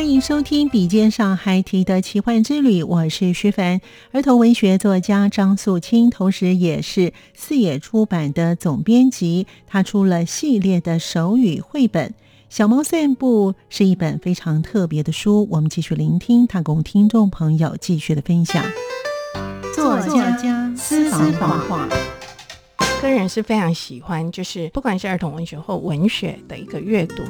欢迎收听《笔尖上还提的奇幻之旅》，我是徐凡，儿童文学作家张素清，同时也是四野出版的总编辑。他出了系列的手语绘本《小猫散步》，是一本非常特别的书。我们继续聆听他供听众朋友继续的分享。作家私房话，个人是非常喜欢，就是不管是儿童文学或文学的一个阅读。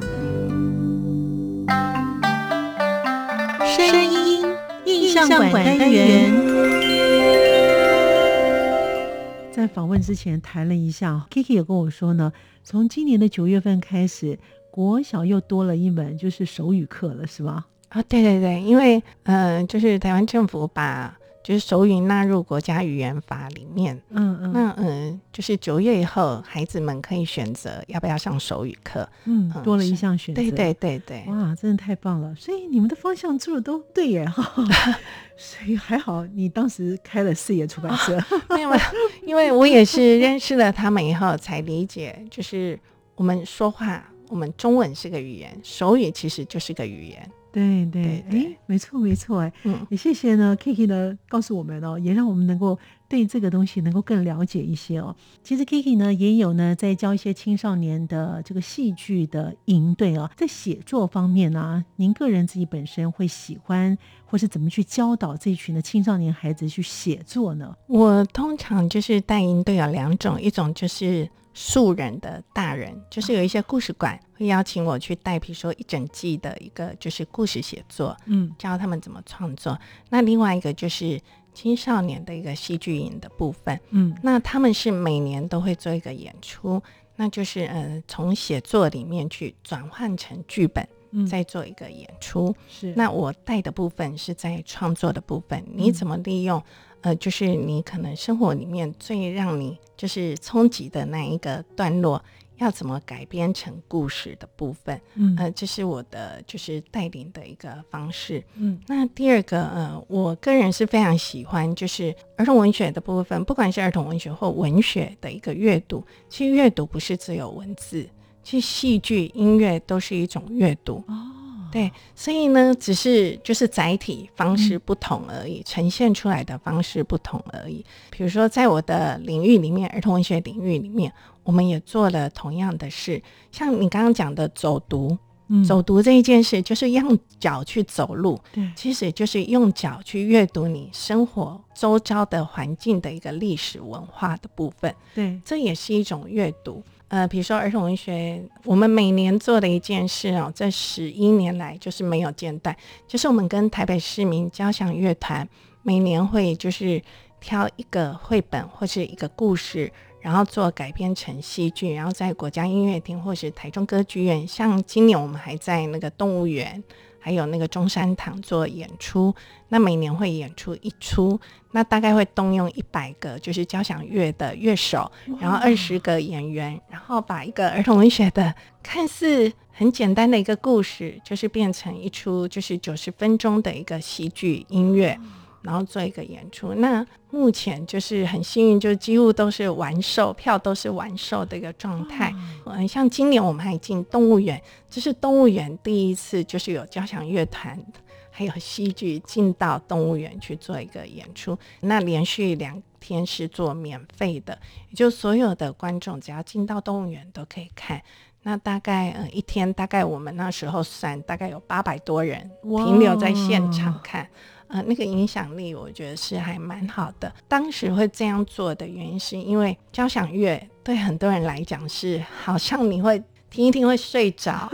声音印象馆单元，在访问之前谈了一下，Kiki 也跟我说呢，从今年的九月份开始，国小又多了一门就是手语课了，是吧？啊，对对对，因为呃，就是台湾政府把。就是手语纳入国家语言法里面，嗯嗯，那嗯，就是九月以后，孩子们可以选择要不要上手语课，嗯，多了一项选择，对对对对，哇，真的太棒了！所以你们的方向做的都对耶，哈，所以还好你当时开了四野出版社，没有没有，因为我也是认识了他们以后才理解，就是我们说话，我们中文是个语言，手语其实就是个语言。对对，哎，没错没错，哎，嗯，也谢谢呢，Kiki 呢告诉我们哦，也让我们能够对这个东西能够更了解一些哦。其实 Kiki 呢也有呢在教一些青少年的这个戏剧的营队哦，在写作方面呢、啊，您个人自己本身会喜欢或是怎么去教导这一群的青少年孩子去写作呢？我通常就是带营队有两种，一种就是。素人的大人，就是有一些故事馆会邀请我去带，比如说一整季的一个就是故事写作，嗯，教他们怎么创作。那另外一个就是青少年的一个戏剧营的部分，嗯，那他们是每年都会做一个演出，那就是呃从写作里面去转换成剧本，嗯，再做一个演出。是，那我带的部分是在创作的部分，你怎么利用？呃，就是你可能生活里面最让你就是冲击的那一个段落，要怎么改编成故事的部分，嗯，呃，这是我的就是带领的一个方式，嗯。那第二个，呃，我个人是非常喜欢就是儿童文学的部分，不管是儿童文学或文学的一个阅读，其实阅读不是只有文字，其实戏剧、音乐都是一种阅读。哦。对，所以呢，只是就是载体方式不同而已，嗯，呈现出来的方式不同而已。比如说，在我的领域里面，儿童文学领域里面，我们也做了同样的事。像你刚刚讲的走读，嗯，走读这一件事，就是用脚去走路，对，其实就是用脚去阅读你生活周遭的环境的一个历史文化的部分。对，这也是一种阅读。呃，比如说儿童文学，我们每年做的一件事哦，这十一年来就是没有间断，就是我们跟台北市民交响乐团每年会就是挑一个绘本或是一个故事，然后做改编成戏剧，然后在国家音乐厅或是台中歌剧院，像今年我们还在那个动物园。还有那个中山堂做演出，那每年会演出一出，那大概会动用一百个就是交响乐的乐手，然后二十个演员，然后把一个儿童文学的看似很简单的一个故事，就是变成一出就是九十分钟的一个戏剧音乐。然后做一个演出，那目前就是很幸运，就几乎都是完售，票都是完售的一个状态。嗯，像今年我们还进动物园，这是动物园第一次，就是有交响乐团还有戏剧进到动物园去做一个演出。那连续两天是做免费的，也就所有的观众只要进到动物园都可以看。那大概呃一天，大概我们那时候算大概有八百多人停留在现场看，呃，那个影响力我觉得是还蛮好的。当时会这样做的原因，是因为交响乐对很多人来讲是好像你会听一听会睡着，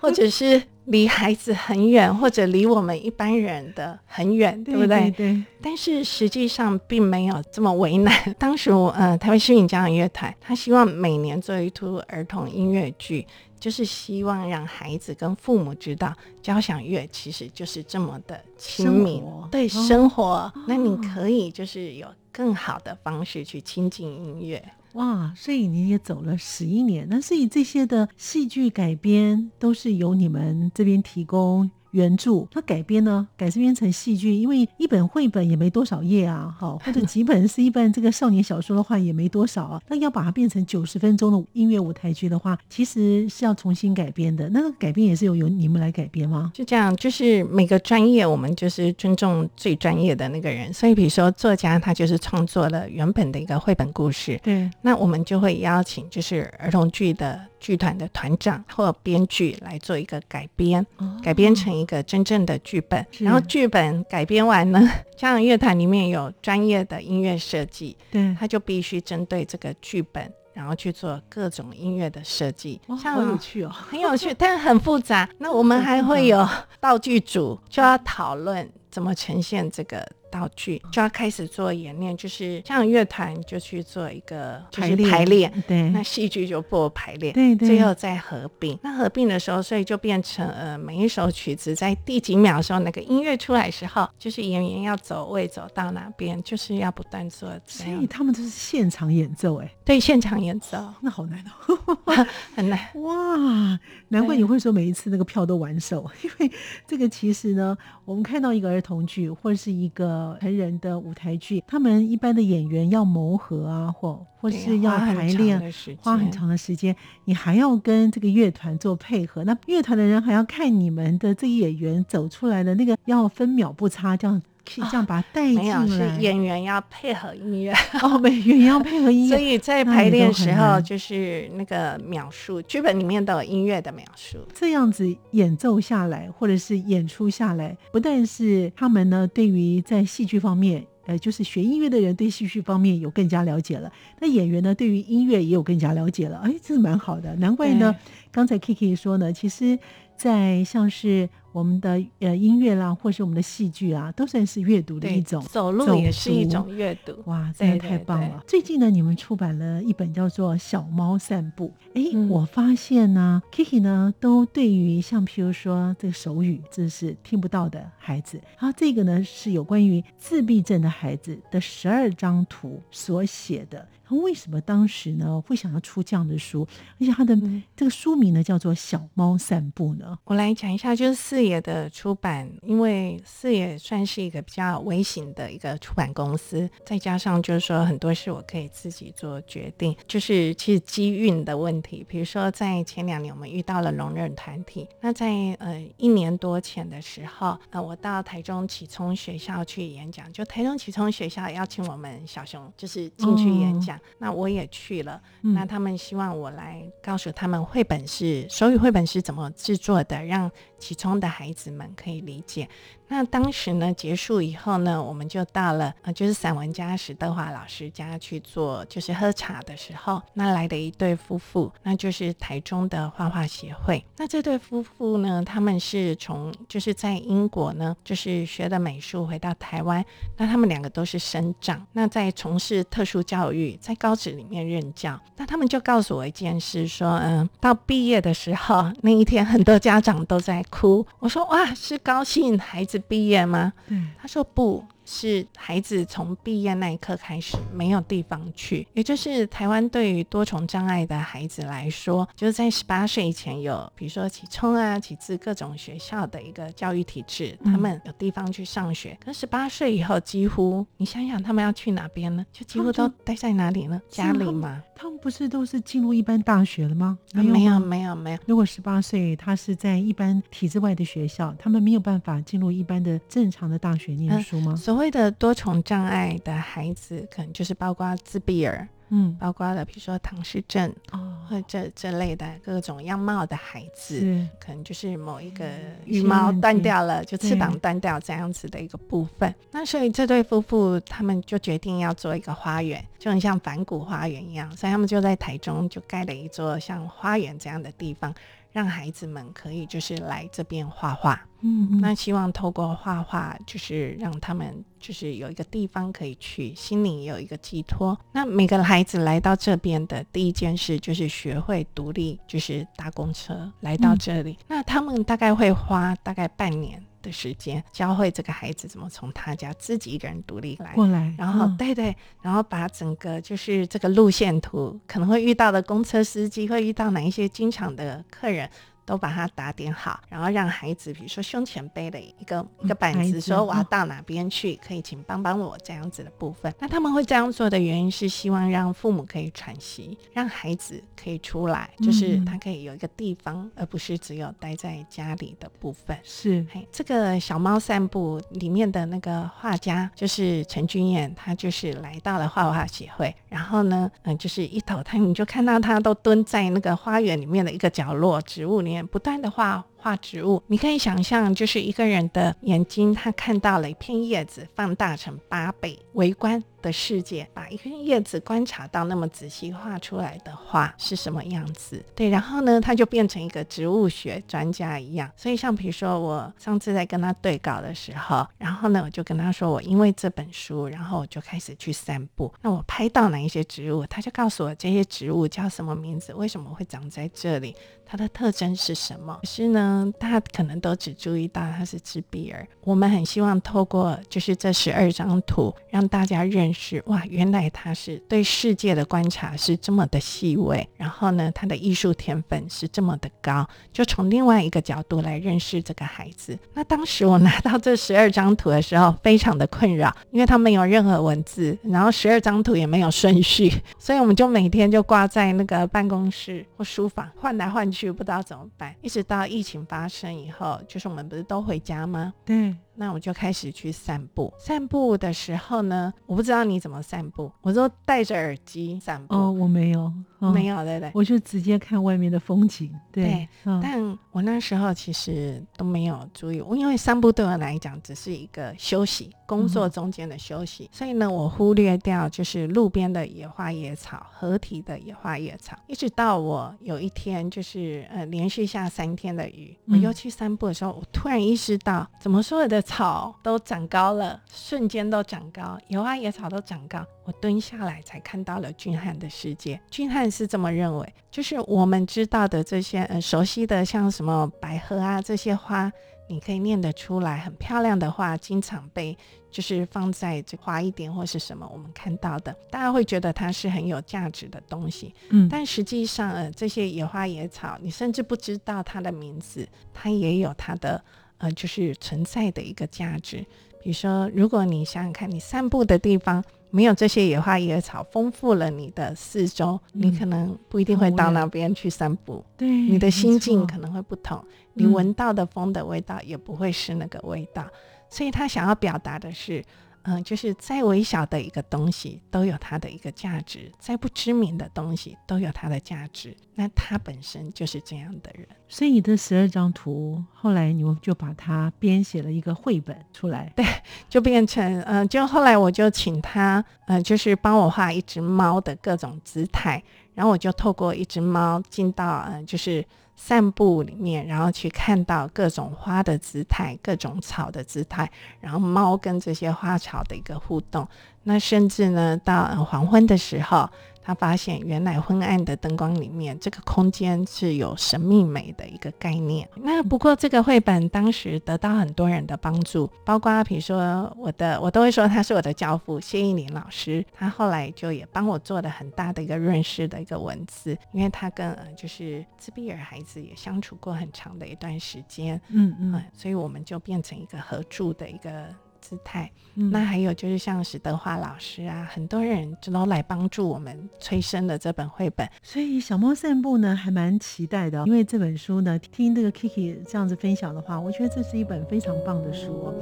或者是。离孩子很远，或者离我们一般人的很远，对，对不对？对。但是实际上并没有这么为难。当时我呃，台湾市民交响乐团，他希望每年做一出儿童音乐剧，就是希望让孩子跟父母知道，交响乐其实就是这么的亲民，对生活。哦、那你可以就是有更好的方式去亲近音乐。哇，所以你也走了十一年，那所以这些的戏剧改编都是由你们这边提供。原著它改编呢，改编成戏剧，因为一本绘本也没多少页啊，好，或者几本是一本这个少年小说的话也没多少啊。那要把它变成九十分钟的音乐舞台剧的话，其实是要重新改编的。那个改编也是由由你们来改编吗？就这样，就是每个专业我们就是尊重最专业的那个人。所以比如说作家他就是创作了原本的一个绘本故事，对，那我们就会邀请就是儿童剧的。剧团的团长或编剧来做一个改编，哦、改编成一个真正的剧本。然后剧本改编完呢，交响乐团里面有专业的音乐设计，对，他就必须针对这个剧本，然后去做各种音乐的设计。哇，好有趣哦，很有趣，但很复杂。那我们还会有 道具组，就要讨论怎么呈现这个。道具就要开始做演练，就是像乐团就去做一个就是排练，对，那戏剧就不排练，对对，最后再合并。那合并的时候，所以就变成呃，每一首曲子在第几秒的时候，那个音乐出来的时候，就是演员要走位走到哪边，就是要不断做。所以他们都是现场演奏，哎，对，现场演奏，那好难哦 很难哇！难怪你会说每一次那个票都完售，因为这个其实呢，我们看到一个儿童剧或者是一个。成人的舞台剧，他们一般的演员要磨合啊，或或是要排练，花很长的时间。你还要跟这个乐团做配合，那乐团的人还要看你们的这个演员走出来的那个，要分秒不差，这样可以这样把它带进来。哦、没有，是演员要配合音乐 哦，演员要配合音乐，所以在排练时候就是那个描述，剧本里面都有音乐的描述。这样子演奏下来，或者是演出下来，不但是他们呢，对于在戏剧方面。呃，就是学音乐的人对戏剧方面有更加了解了，那演员呢，对于音乐也有更加了解了，哎，这是蛮好的，难怪呢，刚才 Kiki 说呢，其实。在像是我们的呃音乐啦，或是我们的戏剧啊，都算是阅读的一种。走路也是一种阅读。哇，真的太棒了！对对对。最近呢，你们出版了一本叫做《小猫散步》。哎，嗯，我发现呢，Kiki 呢，都对于像譬如说这个手语，这是听不到的孩子，然后这个呢是有关于自闭症的孩子的十二张图所写的。他为什么当时呢会想要出这样的书？而且他的这个书名呢叫做《小猫散步》呢？我来讲一下，就是四野的出版，因为四野算是一个比较微型的一个出版公司，再加上就是说很多事我可以自己做决定，就是其实机运的问题。比如说在前两年我们遇到了聋人团体，那在呃一年多前的时候，呃我到台中启聪学校去演讲，就台中启聪学校邀请我们小熊就是进去演讲。哦那我也去了，那他们希望我来告诉他们绘本是手语绘本是怎么制作的，让启聪的孩子们可以理解。那当时呢，结束以后呢，我们就到了呃，就是散文家史德华老师家去做，就是喝茶的时候，那来的一对夫妇，那就是台中的画画协会。那这对夫妇呢，他们是从就是在英国呢，就是学的美术回到台湾，那他们两个都是生长，那在从事特殊教育，在高职里面任教。那他们就告诉我一件事，说嗯，到毕业的时候那一天，很多家长都在哭。我说哇，是高兴孩子毕业吗？嗯，他说不。是孩子从毕业那一刻开始没有地方去，也就是台湾对于多重障碍的孩子来说，就是在十八岁以前有，比如说启聪啊、启智各种学校的一个教育体制，他们有地方去上学。可十八岁以后，几乎你想想他们要去哪边呢？就几乎都待在哪里呢？家里吗？他们不是都是进入一般大学了吗？没有，没有，没有，没有。如果十八岁他是在一般体制外的学校，他们没有办法进入一般的正常的大学念书吗？嗯所谓的多重障碍的孩子，可能就是包括自闭儿。嗯，包括了比如说唐氏症哦，或者这这类的各种样貌的孩子，是可能就是某一个羽毛断掉了，就翅膀断掉这样子的一个部分。那所以这对夫妇他们就决定要做一个花园，就很像梵谷花园一样，所以他们就在台中就盖了一座像花园这样的地方。让孩子们可以就是来这边画画，嗯，嗯，那希望透过画画，就是让他们就是有一个地方可以去，心里有一个寄托。那每个孩子来到这边的第一件事就是学会独立，就是搭公车来到这里。嗯、那他们大概会花大概半年的时间教会这个孩子怎么从他家自己一个人独立来过来，然后、嗯、对对，然后把整个就是这个路线图可能会遇到的公车司机会遇到哪一些经常的客人。都把它打点好，然后让孩子，比如说胸前背的一个一个板子，说我要到哪边去，可以请帮帮我这样子的部分。那他们会这样做的原因是希望让父母可以喘息，让孩子可以出来，就是他可以有一个地方，而不是只有待在家里的部分。是，嘿，这个小猫散步里面的那个画家就是陈君彦，他就是来到了画画协会，然后呢，嗯，就是一头他你就看到他都蹲在那个花园里面的一个角落植物里不断的话画植物，你可以想象，就是一个人的眼睛，他看到了一片叶子放大成八倍，围观的世界，把一片叶子观察到那么仔细，画出来的画是什么样子？对，然后呢，他就变成一个植物学专家一样。所以，像比如说，我上次在跟他对稿的时候，然后呢，我就跟他说，我因为这本书，然后我就开始去散步。那我拍到哪一些植物，他就告诉我这些植物叫什么名字，为什么会长在这里，它的特征是什么。可是呢，大家可能都只注意到他是自闭儿。我们很希望透过就是这十二张图，让大家认识。哇，原来他是对世界的观察是这么的细微，然后呢，他的艺术天分是这么的高，就从另外一个角度来认识这个孩子。那当时我拿到这十二张图的时候，非常的困扰，因为他没有任何文字，然后十二张图也没有顺序，所以我们就每天就挂在那个办公室或书房换来换去，不知道怎么办。一直到疫情发生以后，就是我们不是都回家吗？对。那我就开始去散步。散步的时候呢，我不知道你怎么散步。我都戴着耳机散步。哦，我没有，哦、没有，对对。我就直接看外面的风景。对，对哦、但我那时候其实都没有注意，我因为散步对我来讲只是一个休息，工作中间的休息。嗯、所以呢，我忽略掉就是路边的野花野草、河堤的野花野草。一直到我有一天就是呃连续下三天的雨，我又去散步的时候，嗯、我突然意识到，怎么说的。草都长高了，瞬间都长高，野花野草都长高。我蹲下来才看到了俊汉的世界。俊汉是这么认为，就是我们知道的这些，呃，熟悉的像什么百合啊这些花，你可以念得出来，很漂亮的话，经常被就是放在这花一点或是什么，我们看到的，大家会觉得它是很有价值的东西。嗯，但实际上，呃，这些野花野草，你甚至不知道它的名字，它也有它的。呃，就是存在的一个价值。比如说，如果你想想看，你散步的地方没有这些野花野草，丰富了你的四周，嗯、你可能不一定会到那边去散步。对，你的心境可能会不同，你闻到的风的味道也不会是那个味道。嗯、所以他想要表达的是。嗯，就是再微小的一个东西都有它的一个价值，再不知名的东西都有它的价值。那他本身就是这样的人。所以你的十二张图，后来你们就把它编写了一个绘本出来。对，就变成嗯，就后来我就请他嗯，就是帮我画一只猫的各种姿态，然后我就透过一只猫进到嗯，就是。散步里面，然后去看到各种花的姿态，各种草的姿态，然后猫跟这些花草的一个互动。那甚至呢，到黄昏的时候。他发现，原来昏暗的灯光里面，这个空间是有神秘美的一个概念。那不过，这个绘本当时得到很多人的帮助，包括比如说我的，我都会说他是我的教父谢依林老师。他后来就也帮我做了很大的一个润饰的一个文字，因为他跟呃就是自闭儿孩子也相处过很长的一段时间，嗯嗯，所以我们就变成一个合著的一个。姿态，嗯、那还有就是像史德华老师啊，很多人就都来帮助我们催生了这本绘本。所以小猫散步呢，还蛮期待的，因为这本书呢，听这个 Kiki 这样子分享的话，我觉得这是一本非常棒的书哦。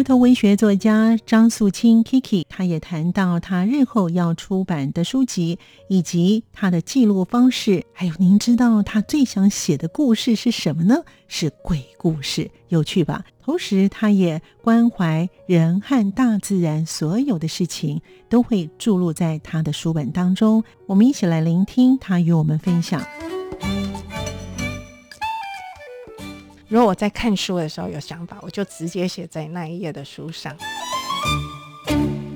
儿童文学作家张素清 Kiki，她也谈到她日后要出版的书籍，以及她的记录方式。还有，您知道她最想写的故事是什么呢？是鬼故事，有趣吧？同时，她也关怀人和大自然，所有的事情都会注入在她的书本当中。我们一起来聆听她与我们分享。如果我在看书的时候有想法，我就直接写在那一页的书上。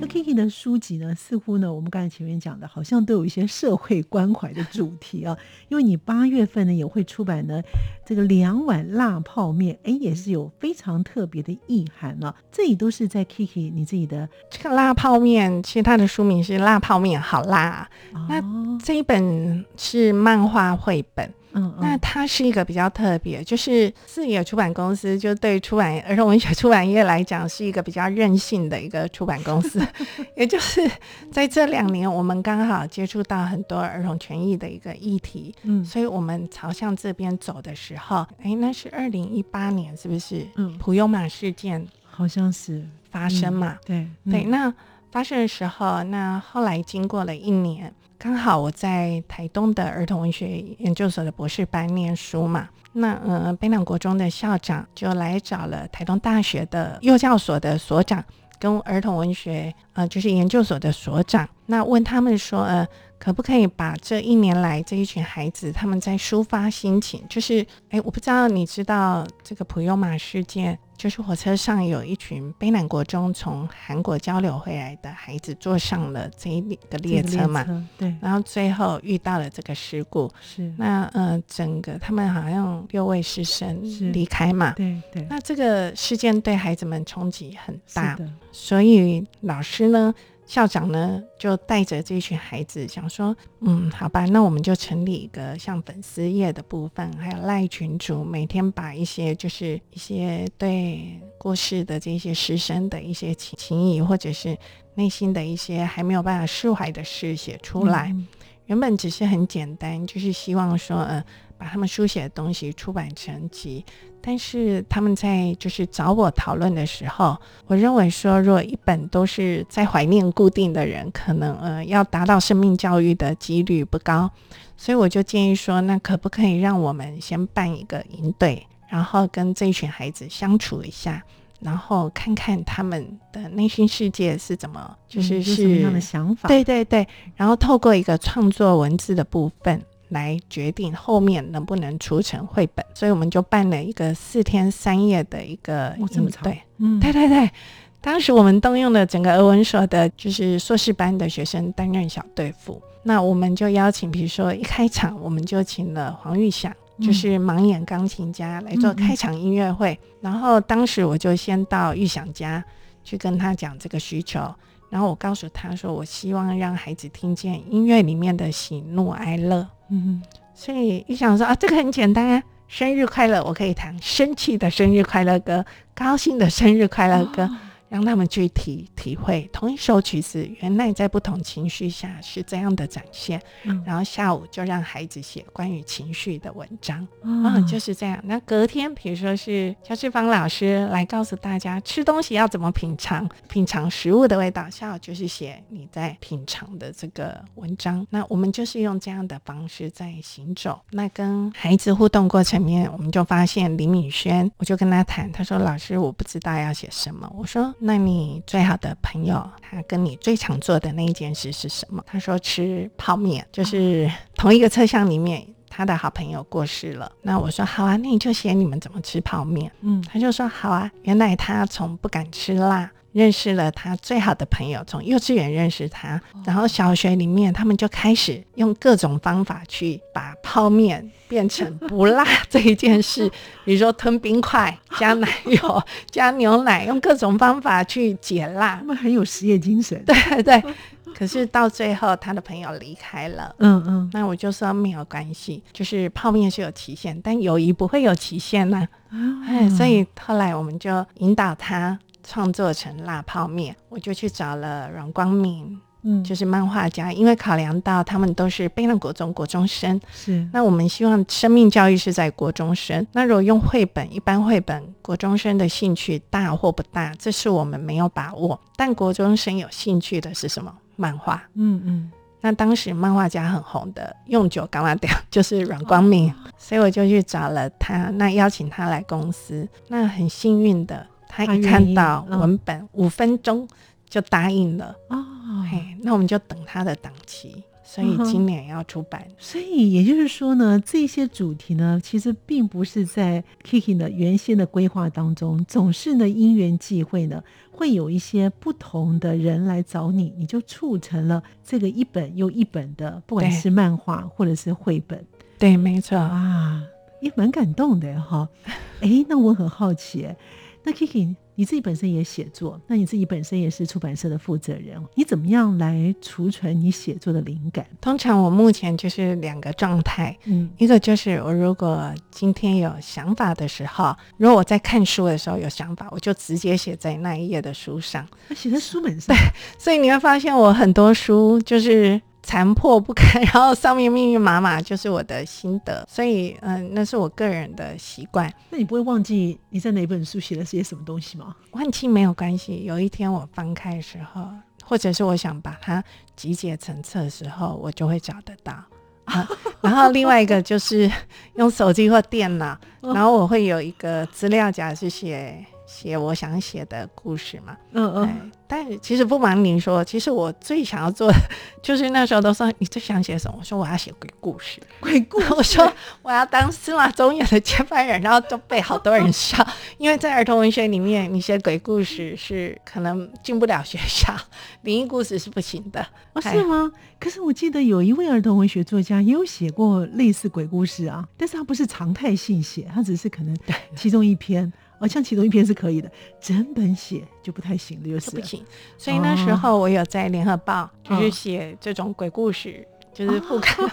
那 Kiki 的书籍呢，似乎呢，我们刚才前面讲的，好像都有一些社会关怀的主题啊。因为你八月份呢也会出版呢这个两碗辣泡面，哎，也是有非常特别的意涵了啊。这里都是在 Kiki 你自己的这个辣泡面，其实它的书名是《辣泡面好辣》，哦，那这一本是漫画绘本。嗯，嗯，那它是一个比较特别，就是四野出版公司，就对出版儿童文学出版业来讲，是一个比较任性的一个出版公司。也就是在这两年，我们刚好接触到很多儿童权益的一个议题，嗯，所以我们朝向这边走的时候，哎、欸，那是二零一八年，是不是？嗯，普悠玛事件好像是发生嘛？嗯、对对，那发生的时候，那后来经过了一年。刚好我在台东的儿童文学研究所的博士班念书嘛，那呃北港国中的校长就来找了台东大学的幼教所的所长跟儿童文学呃就是研究所的所长，那问他们说呃。可不可以把这一年来这一群孩子他们在抒发心情，就是哎，我不知道你知道这个普悠玛事件，就是火车上有一群卑南国中从韩国交流回来的孩子坐上了这一个列车嘛？对。然后最后遇到了这个事故，是。那呃，整个他们好像六位师生离开嘛？对对。那这个事件对孩子们冲击很大，所以老师呢？校长呢，就带着这群孩子，想说，嗯，好吧，那我们就成立一个像粉丝页的部分，还有赖群主，每天把一些就是一些对过世的这些师生的一些情情谊，或者是内心的一些还没有办法释怀的事写出来。嗯。原本只是很简单，就是希望说，呃，把他们书写的东西出版成集。但是他们在就是找我讨论的时候，我认为说，如果一本都是在怀念固定的人，可能呃要达到生命教育的几率不高，所以我就建议说，那可不可以让我们先办一个营队，然后跟这一群孩子相处一下，然后看看他们的内心世界是怎么，就是是什么样的想法？对对对，然后透过一个创作文字的部分。来决定后面能不能出成绘本，所以我们就办了一个四天三夜的一个营队。嗯，对对对，当时我们动用了整个俄文所的，就是硕士班的学生担任小队副。那我们就邀请，比如说一开场，我们就请了黄玉祥，就是盲眼钢琴家来做开场音乐会。然后当时我就先到玉祥家去跟他讲这个需求，然后我告诉他说，我希望让孩子听见音乐里面的喜怒哀乐。嗯，所以一想说啊，这个很简单啊，生日快乐，我可以弹生气的生日快乐歌，高兴的生日快乐歌。哦让他们去体体会同一首曲子，原来在不同情绪下是这样的展现。嗯，然后下午就让孩子写关于情绪的文章。嗯、哦，就是这样。那隔天，比如说是乔志芳老师来告诉大家吃东西要怎么品尝，品尝食物的味道。下午就是写你在品尝的这个文章。那我们就是用这样的方式在行走。那跟孩子互动过程面，我们就发现李敏轩，我就跟他谈，他说：“老师，我不知道要写什么。”我说。那你最好的朋友，他跟你最常做的那一件事是什么？他说吃泡面，就是同一个车厢里面，他的好朋友过世了。那我说好啊，那你就写你们怎么吃泡面。嗯，他就说好啊，原来他从不敢吃辣。认识了他最好的朋友，从幼稚园认识他，然后小学里面他们就开始用各种方法去把泡面变成不辣这一件事，比如说吞冰块、加奶油、加牛奶，用各种方法去解辣。他们很有实业精神，对对。可是到最后，他的朋友离开了，嗯嗯，那我就说没有关系，就是泡面是有期限，但友谊不会有期限呢、啊。哎，所以后来我们就引导他。创作成辣泡面，我就去找了阮光明嗯，就是漫画家，因为考量到他们都是卑南国中国中生，是，那我们希望生命教育是在国中生。那如果用绘本，一般绘本国中生的兴趣大或不大，这是我们没有把握。但国中生有兴趣的是什么？漫画。嗯嗯。那当时漫画家很红的用久干嘛掉，就是阮光明，哦，所以我就去找了他，那邀请他来公司。那很幸运的，他一看到文本，五分钟就答应了。哦，嘿，那我们就等他的档期。所以今年要出版，嗯，所以也就是说呢，这些主题呢，其实并不是在 Kiki 的原先的规划当中，总是呢因缘际会呢，会有一些不同的人来找你，你就促成了这个一本又一本的，不管是漫画或者是绘本。对，没错啊，也蛮感动的哈。哎，那我很好奇，那 Kiki。你自己本身也写作，那你自己本身也是出版社的负责人，你怎么样来储存你写作的灵感？通常我目前就是两个状态，嗯，一个就是我如果今天有想法的时候，如果我在看书的时候有想法，我就直接写在那一页的书上，写在书本上。对，所以你会发现我很多书就是。残破不堪，然后上面密密麻麻就是我的心得，所以嗯，那是我个人的习惯。那你不会忘记你在哪本书写了些什么东西吗？忘记没有关系，有一天我翻开的时候，或者是我想把它集结成册的时候，我就会找得到。啊、然后另外一个就是 用手机或电脑，然后我会有一个资料夹是写。写我想写的故事嘛，嗯嗯，但其实不瞒您说，其实我最想要做的就是那时候都说你最想写什么？我说我要写鬼故事，鬼故事。我说我要当司马衷演的接班人，然后就被好多人笑，因为在儿童文学里面，你写鬼故事是可能进不了学校，灵异故事是不行的。哦，是吗？可是我记得有一位儿童文学作家也有写过类似鬼故事啊，但是他不是常态性写，他只是可能其中一篇。好像其中一篇是可以的，整本写就不太行了，就是不行。所以那时候我有在联合报，就是写这种鬼故事，哦、就是副刊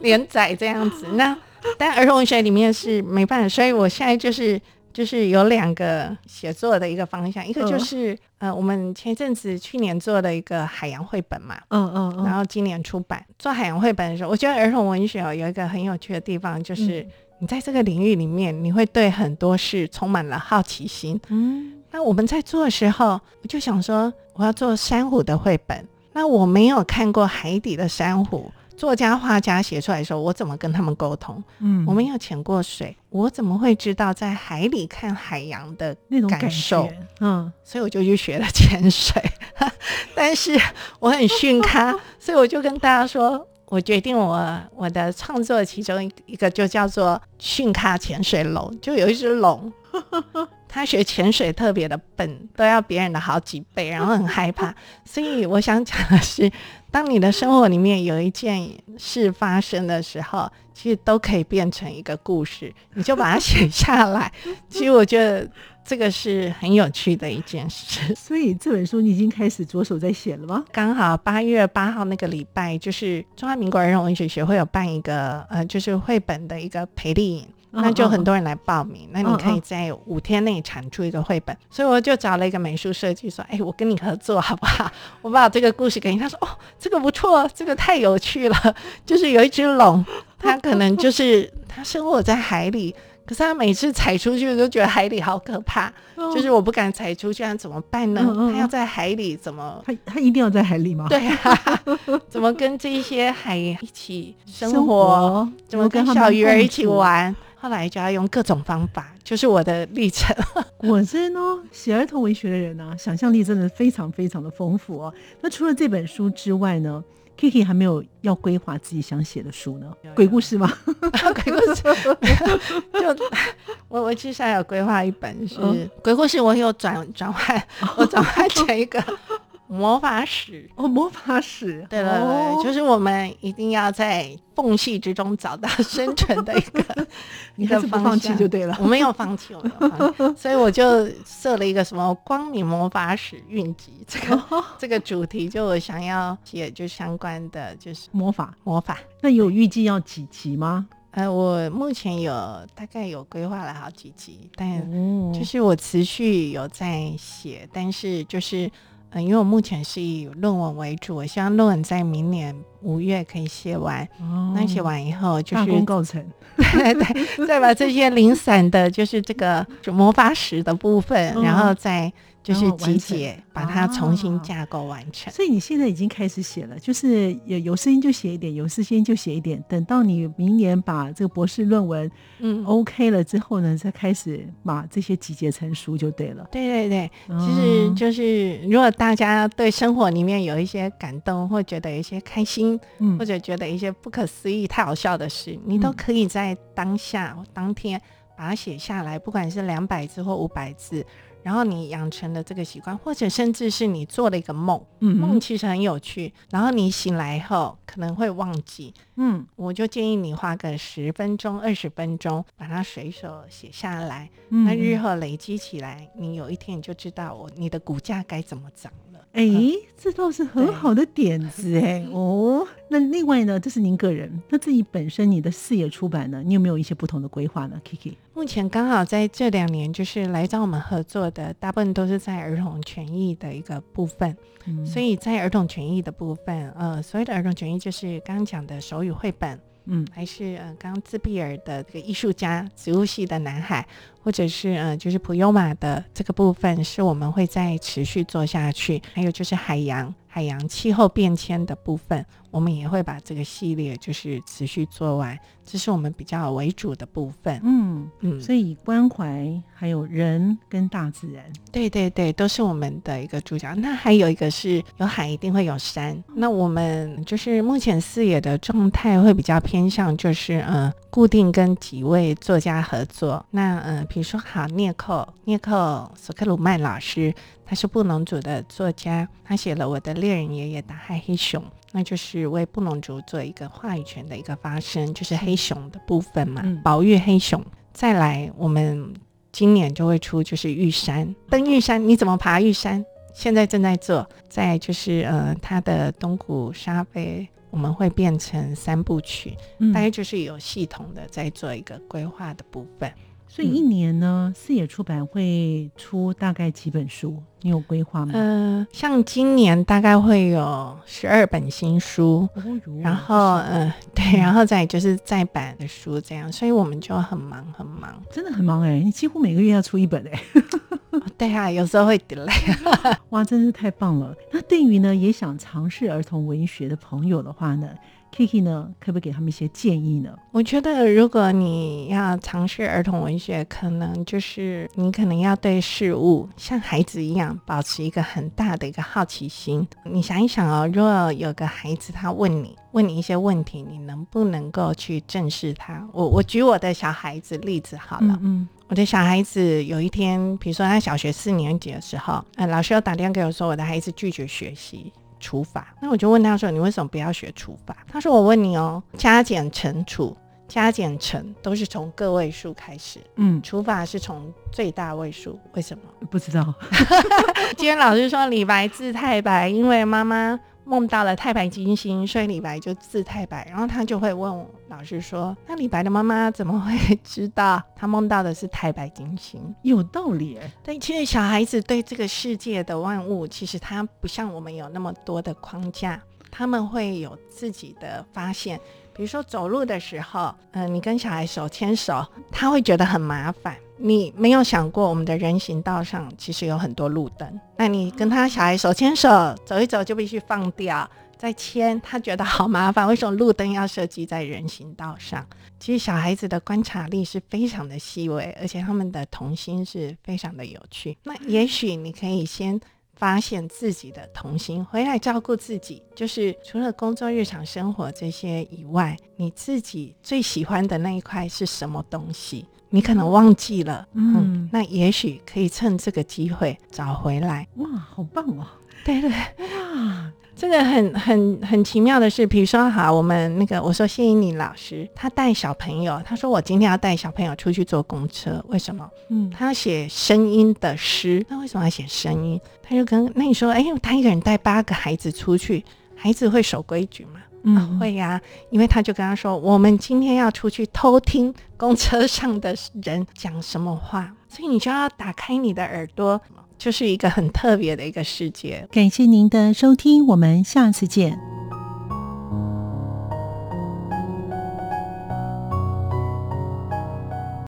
连载这样子。那但儿童文学里面是没办法，所以我现在就是就是有两个写作的一个方向，一个就是、哦、呃，我们前阵子去年做的一个海洋绘本嘛，嗯嗯，然后今年出版。做海洋绘本的时候，我觉得儿童文学有一个很有趣的地方，就是。嗯你在这个领域里面，你会对很多事充满了好奇心。嗯，那我们在做的时候，我就想说，我要做珊瑚的绘本。那我没有看过海底的珊瑚，作家画家写出来的时候，我怎么跟他们沟通？嗯，我没有潜过水，我怎么会知道在海里看海洋的那种感受？嗯，所以我就去学了潜水，但是我很逊咖，所以我就跟大家说。我决定我，我的创作其中一个就叫做“逊咖潜水龙”，就有一只龙，他学潜水特别的笨，都要别人的好几倍，然后很害怕。所以我想讲的是，当你的生活里面有一件事发生的时候，其实都可以变成一个故事，你就把它写下来。其实我觉得。这个是很有趣的一件事，所以这本书你已经开始着手在写了吗？刚好八月八号那个礼拜，就是中华民国儿童文学学会有办一个呃，就是绘本的一个培力营，哦，那就很多人来报名，哦，那你可以在五天内产出一个绘本，哦，所以我就找了一个美术设计说，哎，我跟你合作好不好？我把这个故事给你，他说，哦，这个不错，这个太有趣了，就是有一只龙，它可能就是它生活在海里。可是他每次踩出去都觉得海里好可怕，哦、就是我不敢踩出去，那怎么办呢？嗯嗯、他要在海里怎么？他他一定要在海里吗？对啊，怎么跟这些海一起生活？生活怎么跟小鱼儿一起玩？后来就要用各种方法，就是我的历程。果真哦，写儿童文学的人呢、啊，想象力真的非常非常的丰富哦。那除了这本书之外呢？Kiki 还没有要规划自己想写的书呢？鬼故事吗？鬼故事，就 我我其实还有规划一本是、嗯、鬼故事，我有转转换，我转换成一个。魔法史哦，魔法史，对了，哦，就是我们一定要在缝隙之中找到生存的一个，一个方向放弃就对了。我没有放弃，我没有放弃，所以我就设了一个什么光明魔法史运集这个、哦、这个主题，就我想要写就相关的就是魔法魔法。那有预计要几集吗？呃，我目前有大概有规划了好几集，但就是我持续有在写，但是就是。嗯，因为我目前是以论文为主，我希望论文在明年五月可以写完。哦，那写完以后就是大功告成，对对，再把这些零散的，就是这个就魔法史的部分，嗯、然后再。就是集结，把它重新架构完成。啊。所以你现在已经开始写了，就是有有时间就写一点，有时间就写一点。等到你明年把这个博士论文嗯 OK 了之后呢，再开始把这些集结成书就对了。对对对，其实就是如果大家对生活里面有一些感动，或觉得有一些开心，嗯，或者觉得一些不可思议、太好笑的事，你都可以在当下当天把它写下来，不管是两百字或五百字。然后你养成了这个习惯，或者甚至是你做了一个梦，嗯，梦其实很有趣。然后你醒来以后可能会忘记，嗯，我就建议你花个十分钟、二十分钟，把它随手写下来。嗯，那日后累积起来，你有一天你就知道我你的股价该怎么涨。哎，这倒是很好的点子哎哦。那另外呢，这是您个人，那自己本身你的事业出版呢，你有没有一些不同的规划呢？Kiki，目前刚好在这两年，就是来找我们合作的，大部分都是在儿童权益的一个部分。嗯，所以在儿童权益的部分，呃，所谓的儿童权益就是刚刚讲的手语绘本。嗯，还是呃，刚刚自闭儿的这个艺术家，植物系的男孩，或者是呃，就是普悠玛的这个部分，是我们会再持续做下去。还有就是海洋。海洋气候变迁的部分，我们也会把这个系列就是持续做完，这是我们比较为主的部分。嗯嗯，所以关怀还有人跟大自然，对对对，都是我们的一个主角。那还有一个是有海，一定会有山。那我们就是目前视野的状态会比较偏向，就是呃，固定跟几位作家合作。那呃，比如说好，聂寇聂寇索克鲁曼老师。他是布农族的作家，他写了《我的猎人爷爷打害黑熊》，那就是为布农族做一个话语权的一个发声，就是黑熊的部分嘛，嗯、保育黑熊。再来，我们今年就会出就是玉山登玉山，你怎么爬玉山？现在正在做。再就是呃，他的东谷沙飞，我们会变成三部曲，嗯、大概就是有系统的在做一个规划的部分。所以一年呢，四野出版会出大概几本书？你有规划吗？嗯、呃，像今年大概会有十二本新书，哦、然后嗯、呃，对，然后再就是再版的书这样，所以我们就很忙很忙，真的很忙哎、欸！你几乎每个月要出一本哎、欸。对啊，有时候会 delay。哇，真是太棒了！那对于呢也想尝试儿童文学的朋友的话呢？Kiki 呢，可不可以给他们一些建议呢？我觉得，如果你要尝试儿童文学，可能就是你可能要对事物像孩子一样，保持一个很大的一个好奇心。你想一想哦，如果有个孩子他问你，问你一些问题，你能不能够去正视他？我我举我的小孩子例子好了，嗯，嗯，我的小孩子有一天，比如说他小学四年级的时候，呃，老师又打电话给我说，我的孩子拒绝学习。除法，那我就问他说：“你为什么不要学除法？”他说：“我问你哦，加减乘除，加减乘都是从个位数开始，嗯，除法是从最大位数，为什么？不知道。今天老师说李白字太白，因为妈妈。”梦到了太白金星，所以李白就字太白。然后他就会问老师说：“那李白的妈妈怎么会知道他梦到的是太白金星？”有道理。对，其实小孩子对这个世界的万物，其实他不像我们有那么多的框架，他们会有自己的发现。比如说走路的时候，嗯、你跟小孩手牵手，他会觉得很麻烦。你没有想过，我们的人行道上其实有很多路灯。那你跟他小孩手牵手走一走，就必须放掉再牵，他觉得好麻烦。为什么路灯要设计在人行道上？其实小孩子的观察力是非常的细微，而且他们的童心是非常的有趣。那也许你可以先。发现自己的童心，回来照顾自己，就是除了工作、日常生活这些以外，你自己最喜欢的那一块是什么东西？你可能忘记了，嗯，嗯，那也许可以趁这个机会找回来。哇，好棒哦！对对，哇。这个很很很奇妙的是，比如说，好，我们那个我说谢依妮老师，他带小朋友，他说我今天要带小朋友出去坐公车，为什么？嗯，他要写声音的诗，那为什么要写声音？他就跟那你说，哎，他一个人带八个孩子出去，孩子会守规矩吗？嗯、啊，会呀，因为他就跟他说，我们今天要出去偷听公车上的人讲什么话，所以你就要打开你的耳朵。就是一个很特别的一个世界。感谢您的收听，我们下次见。